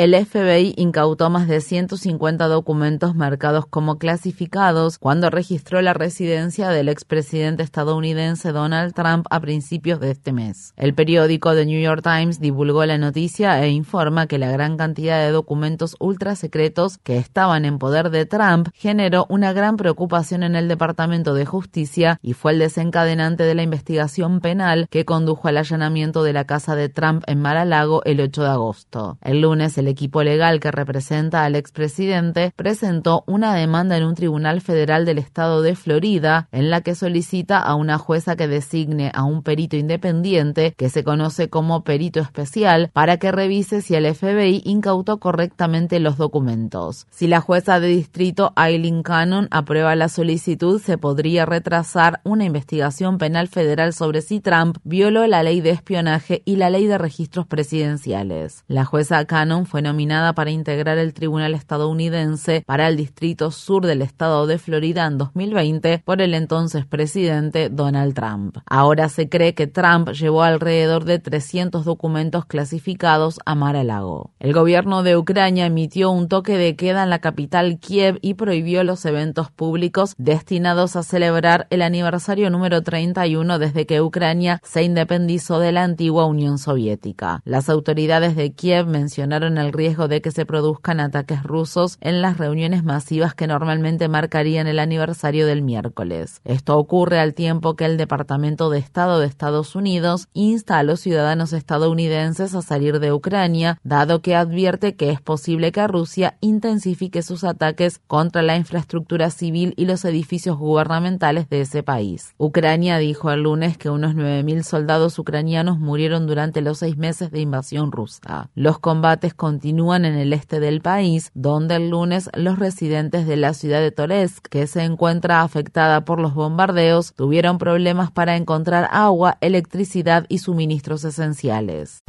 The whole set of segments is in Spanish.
El FBI incautó más de 150 documentos marcados como clasificados cuando registró la residencia del expresidente estadounidense Donald Trump a principios de este mes. El periódico The New York Times divulgó la noticia e informa que la gran cantidad de documentos ultra secretos que estaban en poder de Trump generó una gran preocupación en el Departamento de Justicia y fue el desencadenante de la investigación penal que condujo al allanamiento de la casa de Trump en Mar-a-Lago el 8 de agosto. El lunes el equipo legal que representa al expresidente presentó una demanda en un tribunal federal del estado de Florida en la que solicita a una jueza que designe a un perito independiente que se conoce como perito especial para que revise si el FBI incautó correctamente los documentos. Si la jueza de distrito Eileen Cannon aprueba la solicitud, se podría retrasar una investigación penal federal sobre si Trump violó la ley de espionaje y la ley de registros presidenciales. La jueza Cannon fue nominada para integrar el Tribunal estadounidense para el Distrito Sur del Estado de Florida en 2020 por el entonces presidente Donald Trump. Ahora se cree que Trump llevó alrededor de 300 documentos clasificados a Mar-a-Lago. El gobierno de Ucrania emitió un toque de queda en la capital Kiev y prohibió los eventos públicos destinados a celebrar el aniversario número 31 desde que Ucrania se independizó de la antigua Unión Soviética. Las autoridades de Kiev mencionaron el riesgo de que se produzcan ataques rusos en las reuniones masivas que normalmente marcarían el aniversario del miércoles. Esto ocurre al tiempo que el Departamento de Estado de Estados Unidos insta a los ciudadanos estadounidenses a salir de Ucrania, dado que advierte que es posible que Rusia intensifique sus ataques contra la infraestructura civil y los edificios gubernamentales de ese país. Ucrania dijo el lunes que unos 9.000 soldados ucranianos murieron durante los seis meses de invasión rusa. Los combates continúan continúan en el este del país, donde el lunes los residentes de la ciudad de Toresk, que se encuentra afectada por los bombardeos, tuvieron problemas para encontrar agua, electricidad y suministros esenciales.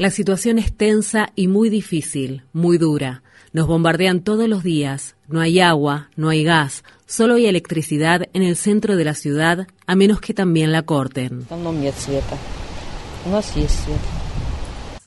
La situación es tensa y muy difícil, muy dura. Nos bombardean todos los días. No hay agua, no hay gas, solo hay electricidad en el centro de la ciudad, a menos que también la corten.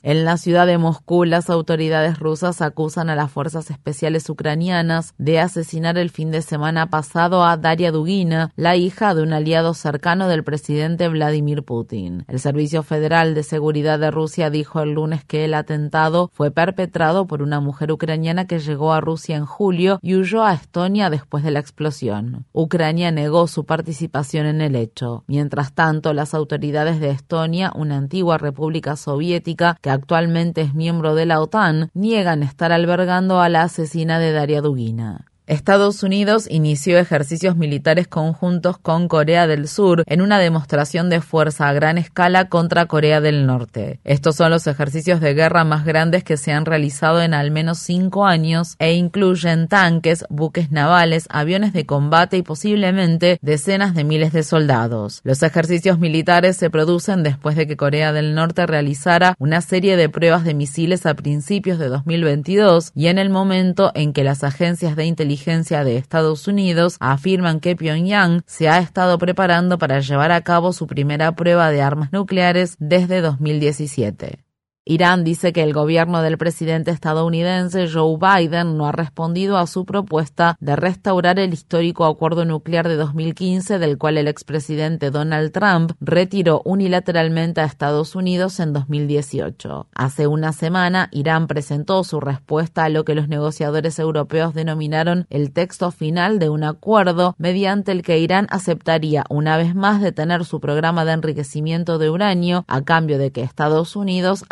En la ciudad de Moscú, las autoridades rusas acusan a las fuerzas especiales ucranianas de asesinar el fin de semana pasado a Daria Dugina, la hija de un aliado cercano del presidente Vladimir Putin. El Servicio Federal de Seguridad de Rusia dijo el lunes que el atentado fue perpetrado por una mujer ucraniana que llegó a Rusia en julio y huyó a Estonia después de la explosión. Ucrania negó su participación en el hecho. Mientras tanto, las autoridades de Estonia, una antigua república soviética que actualmente es miembro de la OTAN, niegan estar albergando a la asesina de Daria Dugina. Estados Unidos inició ejercicios militares conjuntos con Corea del Sur en una demostración de fuerza a gran escala contra Corea del Norte. Estos son los ejercicios de guerra más grandes que se han realizado en al menos cinco años e incluyen tanques, buques navales, aviones de combate y posiblemente decenas de miles de soldados. Los ejercicios militares se producen después de que Corea del Norte realizara una serie de pruebas de misiles a principios de 2022 y en el momento en que las agencias de inteligencia de Estados Unidos afirman que Pyongyang se ha estado preparando para llevar a cabo su primera prueba de armas nucleares desde 2017. Irán dice que el gobierno del presidente estadounidense Joe Biden no ha respondido a su propuesta de restaurar el histórico acuerdo nuclear de 2015 del cual el expresidente Donald Trump retiró unilateralmente a Estados Unidos en 2018. Hace una semana, Irán presentó su respuesta a lo que los negociadores europeos denominaron el texto final de un acuerdo mediante el que Irán aceptaría una vez más detener su programa de enriquecimiento de uranio a cambio de que Estados Unidos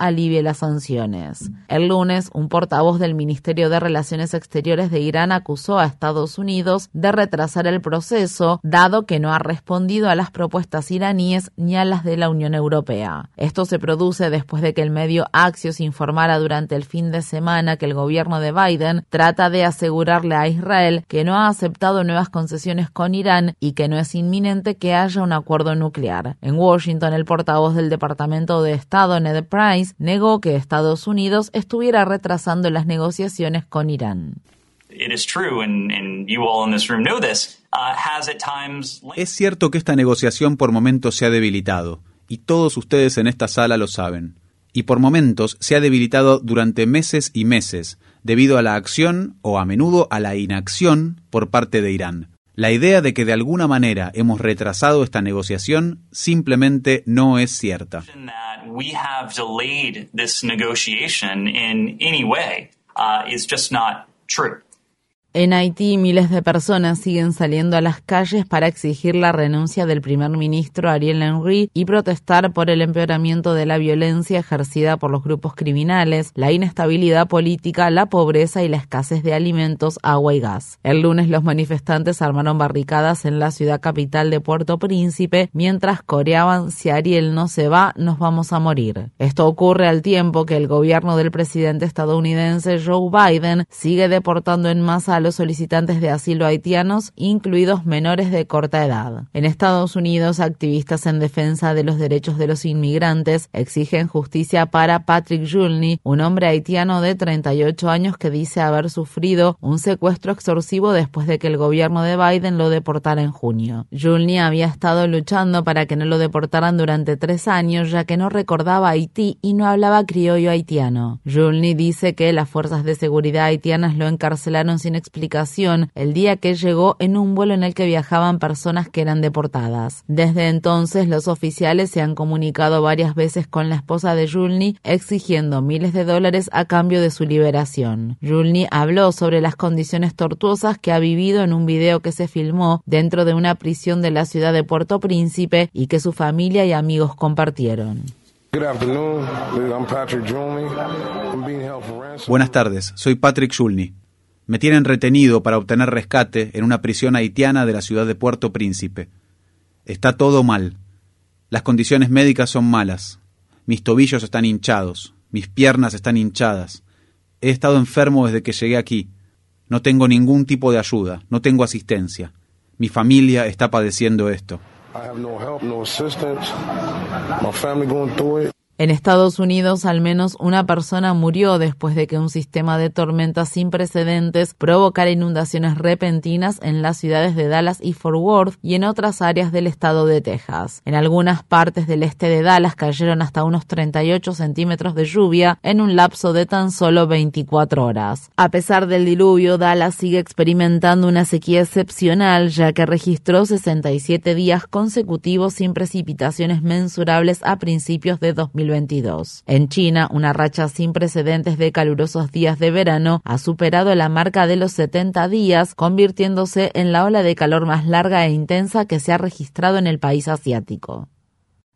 las sanciones. El lunes, un portavoz del Ministerio de Relaciones Exteriores de Irán acusó a Estados Unidos de retrasar el proceso, dado que no ha respondido a las propuestas iraníes ni a las de la Unión Europea. Esto se produce después de que el medio Axios informara durante el fin de semana que el gobierno de Biden trata de asegurarle a Israel que no ha aceptado nuevas concesiones con Irán y que no es inminente que haya un acuerdo nuclear. En Washington, el portavoz del Departamento de Estado, Ned Price, negó que Estados Unidos estuviera retrasando las negociaciones con Irán. Es cierto que esta negociación por momentos se ha debilitado, y todos ustedes en esta sala lo saben. Y por momentos se ha debilitado durante meses y meses, debido a la acción o a menudo a la inacción por parte de Irán. La idea de que de alguna manera hemos retrasado esta negociación simplemente no es cierta. En Haití, miles de personas siguen saliendo a las calles para exigir la renuncia del primer ministro Ariel Henry y protestar por el empeoramiento de la violencia ejercida por los grupos criminales, la inestabilidad política, la pobreza y la escasez de alimentos, agua y gas. El lunes los manifestantes armaron barricadas en la ciudad capital de Puerto Príncipe mientras coreaban si Ariel no se va, nos vamos a morir. Esto ocurre al tiempo que el gobierno del presidente estadounidense Joe Biden sigue deportando en masa a los solicitantes de asilo haitianos, incluidos menores de corta edad. En Estados Unidos, activistas en defensa de los derechos de los inmigrantes exigen justicia para Patrick Julney, un hombre haitiano de 38 años que dice haber sufrido un secuestro extorsivo después de que el gobierno de Biden lo deportara en junio. Julney había estado luchando para que no lo deportaran durante tres años, ya que no recordaba Haití y no hablaba criollo haitiano. Julney dice que las fuerzas de seguridad haitianas lo encarcelaron sin explicación explicación el día que llegó en un vuelo en el que viajaban personas que eran deportadas. Desde entonces, los oficiales se han comunicado varias veces con la esposa de Julny exigiendo miles de dólares a cambio de su liberación. Julny habló sobre las condiciones tortuosas que ha vivido en un video que se filmó dentro de una prisión de la ciudad de Puerto Príncipe y que su familia y amigos compartieron. Buenas tardes, soy Patrick Julny. Me tienen retenido para obtener rescate en una prisión haitiana de la ciudad de Puerto Príncipe. Está todo mal. Las condiciones médicas son malas. Mis tobillos están hinchados. Mis piernas están hinchadas. He estado enfermo desde que llegué aquí. No tengo ningún tipo de ayuda. No tengo asistencia. Mi familia está padeciendo esto. En Estados Unidos, al menos una persona murió después de que un sistema de tormentas sin precedentes provocara inundaciones repentinas en las ciudades de Dallas y Fort Worth y en otras áreas del estado de Texas. En algunas partes del este de Dallas cayeron hasta unos 38 centímetros de lluvia en un lapso de tan solo 24 horas. A pesar del diluvio, Dallas sigue experimentando una sequía excepcional ya que registró 67 días consecutivos sin precipitaciones mensurables a principios de 2020. En China, una racha sin precedentes de calurosos días de verano ha superado la marca de los 70 días, convirtiéndose en la ola de calor más larga e intensa que se ha registrado en el país asiático.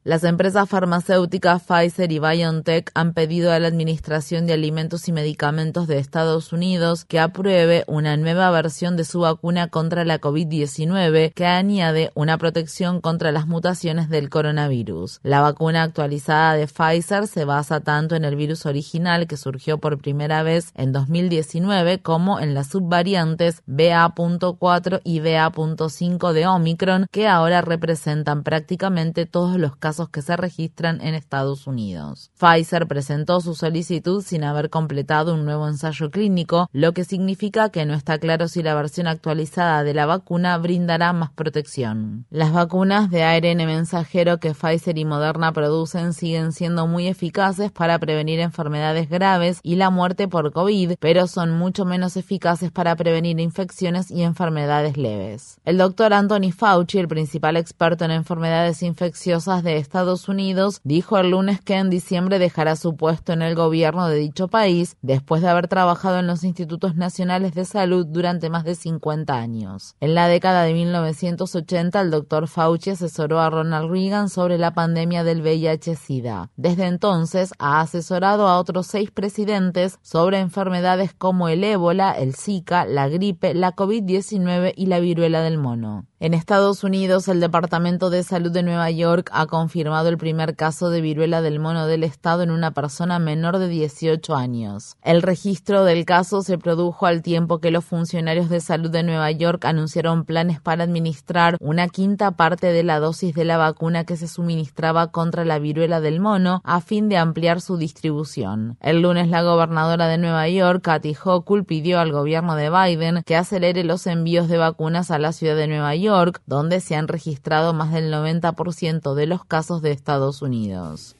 Las empresas farmacéuticas Pfizer y BioNTech han pedido a la Administración de Alimentos y Medicamentos de Estados Unidos que apruebe una nueva versión de su vacuna contra la COVID-19 que añade una protección contra las mutaciones del coronavirus. La vacuna actualizada de Pfizer se basa tanto en el virus original que surgió por primera vez en 2019 como en las subvariantes BA.4 y BA.5 de Omicron que ahora representan prácticamente todos los casos que se registran en Estados Unidos. Pfizer presentó su solicitud sin haber completado un nuevo ensayo clínico, lo que significa que no está claro si la versión actualizada de la vacuna brindará más protección. Las vacunas de ARN mensajero que Pfizer y Moderna producen siguen siendo muy eficaces para prevenir enfermedades graves y la muerte por COVID, pero son mucho menos eficaces para prevenir infecciones y enfermedades leves. El doctor Anthony Fauci, el principal experto en enfermedades infecciosas de Estados Unidos dijo el lunes que en diciembre dejará su puesto en el gobierno de dicho país después de haber trabajado en los institutos nacionales de salud durante más de 50 años. En la década de 1980, el doctor Fauci asesoró a Ronald Reagan sobre la pandemia del VIH-Sida. Desde entonces ha asesorado a otros seis presidentes sobre enfermedades como el ébola, el Zika, la gripe, la COVID-19 y la viruela del mono. En Estados Unidos, el Departamento de Salud de Nueva York ha confirmado el primer caso de viruela del mono del estado en una persona menor de 18 años. El registro del caso se produjo al tiempo que los funcionarios de salud de Nueva York anunciaron planes para administrar una quinta parte de la dosis de la vacuna que se suministraba contra la viruela del mono a fin de ampliar su distribución. El lunes, la gobernadora de Nueva York, Kathy Hochul, pidió al gobierno de Biden que acelere los envíos de vacunas a la ciudad de Nueva York donde se han registrado más del 90% de los casos de Estados Unidos.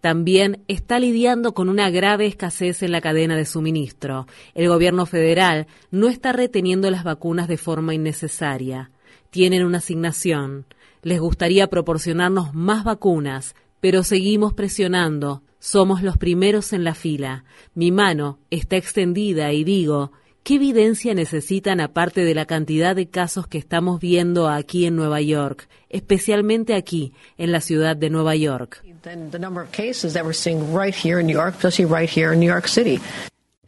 También está lidiando con una grave escasez en la cadena de suministro. El gobierno federal no está reteniendo las vacunas de forma innecesaria. Tienen una asignación. Les gustaría proporcionarnos más vacunas, pero seguimos presionando. Somos los primeros en la fila. Mi mano está extendida y digo, ¿Qué evidencia necesitan aparte de la cantidad de casos que estamos viendo aquí en Nueva York, especialmente aquí, en la ciudad de Nueva York?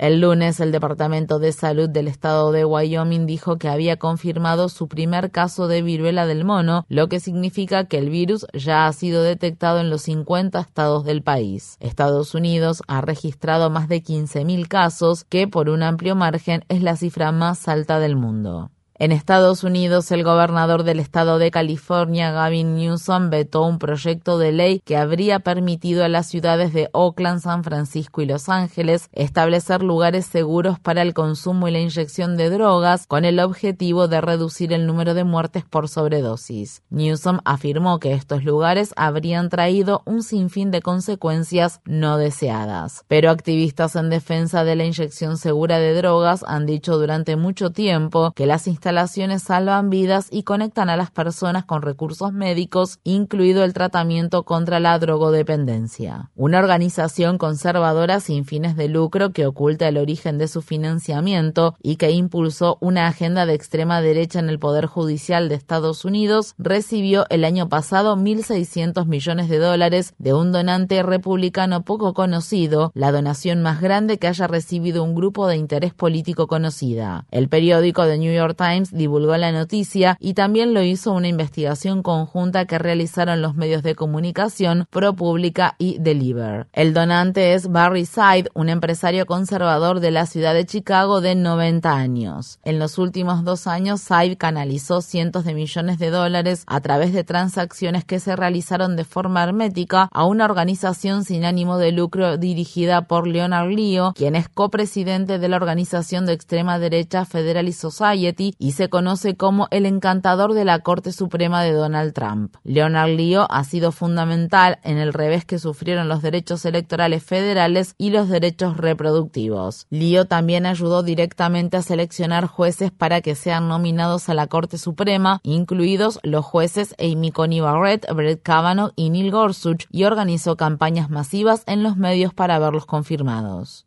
El lunes, el Departamento de Salud del estado de Wyoming dijo que había confirmado su primer caso de viruela del mono, lo que significa que el virus ya ha sido detectado en los 50 estados del país. Estados Unidos ha registrado más de 15.000 casos, que por un amplio margen es la cifra más alta del mundo. En Estados Unidos, el gobernador del estado de California, Gavin Newsom, vetó un proyecto de ley que habría permitido a las ciudades de Oakland, San Francisco y Los Ángeles establecer lugares seguros para el consumo y la inyección de drogas con el objetivo de reducir el número de muertes por sobredosis. Newsom afirmó que estos lugares habrían traído un sinfín de consecuencias no deseadas. Pero activistas en defensa de la inyección segura de drogas han dicho durante mucho tiempo que las instalaciones instalaciones salvan vidas y conectan a las personas con recursos médicos, incluido el tratamiento contra la drogodependencia. Una organización conservadora sin fines de lucro que oculta el origen de su financiamiento y que impulsó una agenda de extrema derecha en el Poder Judicial de Estados Unidos recibió el año pasado 1.600 millones de dólares de un donante republicano poco conocido, la donación más grande que haya recibido un grupo de interés político conocida. El periódico The New York Times divulgó la noticia y también lo hizo una investigación conjunta que realizaron los medios de comunicación ProPublica y Deliver. El donante es Barry Side, un empresario conservador de la ciudad de Chicago de 90 años. En los últimos dos años, Side canalizó cientos de millones de dólares a través de transacciones que se realizaron de forma hermética a una organización sin ánimo de lucro dirigida por Leonard Leo, quien es copresidente de la organización de extrema derecha Federalist Society y se conoce como el encantador de la Corte Suprema de Donald Trump. Leonard Leo ha sido fundamental en el revés que sufrieron los derechos electorales federales y los derechos reproductivos. Leo también ayudó directamente a seleccionar jueces para que sean nominados a la Corte Suprema, incluidos los jueces Amy Coney Barrett, Brett Kavanaugh y Neil Gorsuch, y organizó campañas masivas en los medios para verlos confirmados.